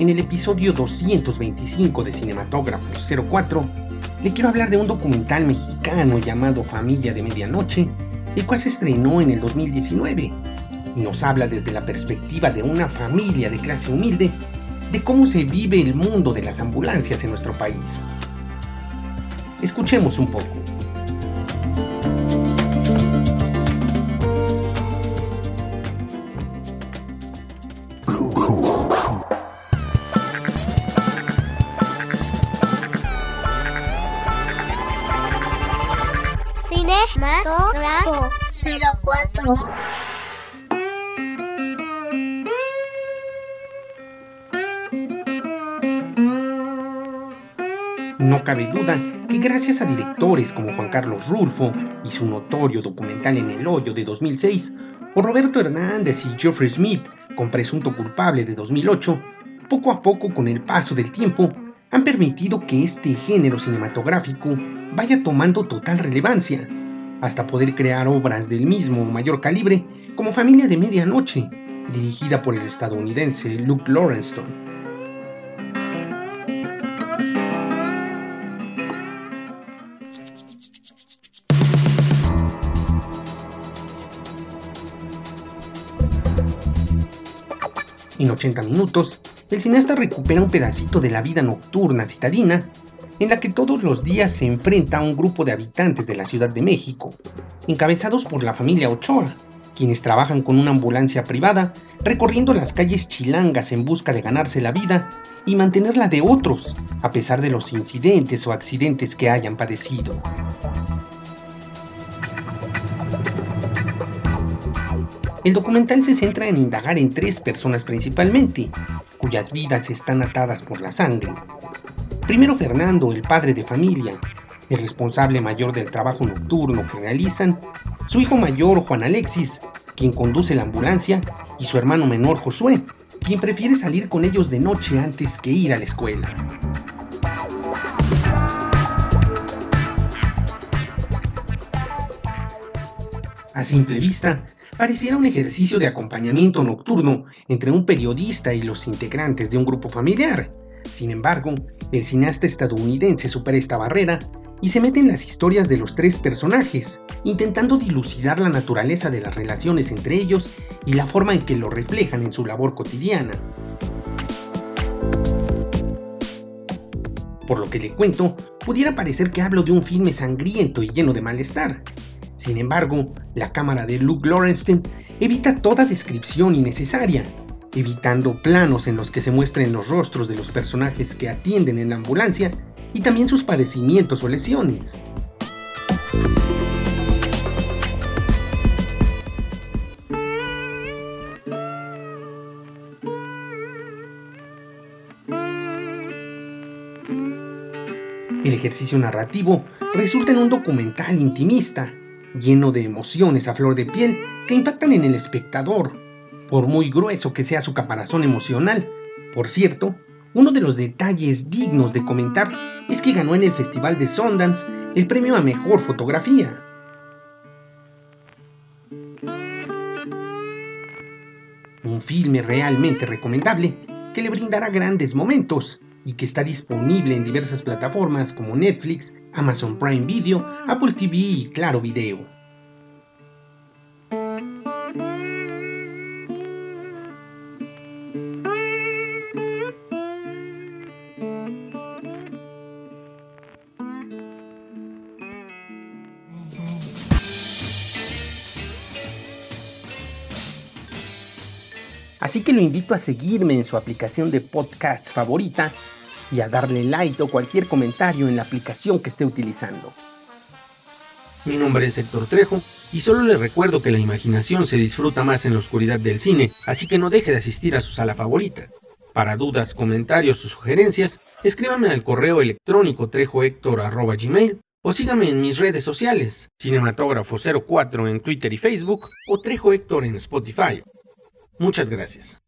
en el episodio 225 de Cinematógrafo 04, le quiero hablar de un documental mexicano llamado Familia de Medianoche, el cual se estrenó en el 2019. Nos habla desde la perspectiva de una familia de clase humilde de cómo se vive el mundo de las ambulancias en nuestro país. Escuchemos un poco. Cinematógrafo 04 No cabe duda que gracias a directores como Juan Carlos Rulfo y su notorio documental En el Hoyo de 2006, o Roberto Hernández y Geoffrey Smith con Presunto Culpable de 2008, poco a poco con el paso del tiempo han permitido que este género cinematográfico vaya tomando total relevancia, hasta poder crear obras del mismo mayor calibre como Familia de Medianoche, dirigida por el estadounidense Luke Lawrence. En 80 minutos, el cineasta recupera un pedacito de la vida nocturna citadina, en la que todos los días se enfrenta a un grupo de habitantes de la Ciudad de México, encabezados por la familia Ochoa, quienes trabajan con una ambulancia privada, recorriendo las calles chilangas en busca de ganarse la vida y mantenerla de otros, a pesar de los incidentes o accidentes que hayan padecido. El documental se centra en indagar en tres personas principalmente, cuyas vidas están atadas por la sangre. Primero Fernando, el padre de familia, el responsable mayor del trabajo nocturno que realizan, su hijo mayor Juan Alexis, quien conduce la ambulancia, y su hermano menor Josué, quien prefiere salir con ellos de noche antes que ir a la escuela. A simple vista, pareciera un ejercicio de acompañamiento nocturno entre un periodista y los integrantes de un grupo familiar. Sin embargo, el cineasta estadounidense supera esta barrera y se mete en las historias de los tres personajes, intentando dilucidar la naturaleza de las relaciones entre ellos y la forma en que lo reflejan en su labor cotidiana. Por lo que le cuento, pudiera parecer que hablo de un filme sangriento y lleno de malestar, sin embargo, la cámara de Luke Lawrence evita toda descripción innecesaria, evitando planos en los que se muestren los rostros de los personajes que atienden en la ambulancia y también sus padecimientos o lesiones. El ejercicio narrativo resulta en un documental intimista, lleno de emociones a flor de piel que impactan en el espectador, por muy grueso que sea su caparazón emocional. Por cierto, uno de los detalles dignos de comentar es que ganó en el Festival de Sundance el premio a Mejor Fotografía. Un filme realmente recomendable que le brindará grandes momentos y que está disponible en diversas plataformas como Netflix, Amazon Prime Video, Apple TV y Claro Video. Así que lo invito a seguirme en su aplicación de podcast favorita y a darle like o cualquier comentario en la aplicación que esté utilizando. Mi nombre es Héctor Trejo y solo le recuerdo que la imaginación se disfruta más en la oscuridad del cine, así que no deje de asistir a su sala favorita. Para dudas, comentarios o sugerencias, escríbame al correo electrónico trejohector.gmail o sígame en mis redes sociales, Cinematógrafo04 en Twitter y Facebook o Trejo Héctor en Spotify. Muchas gracias.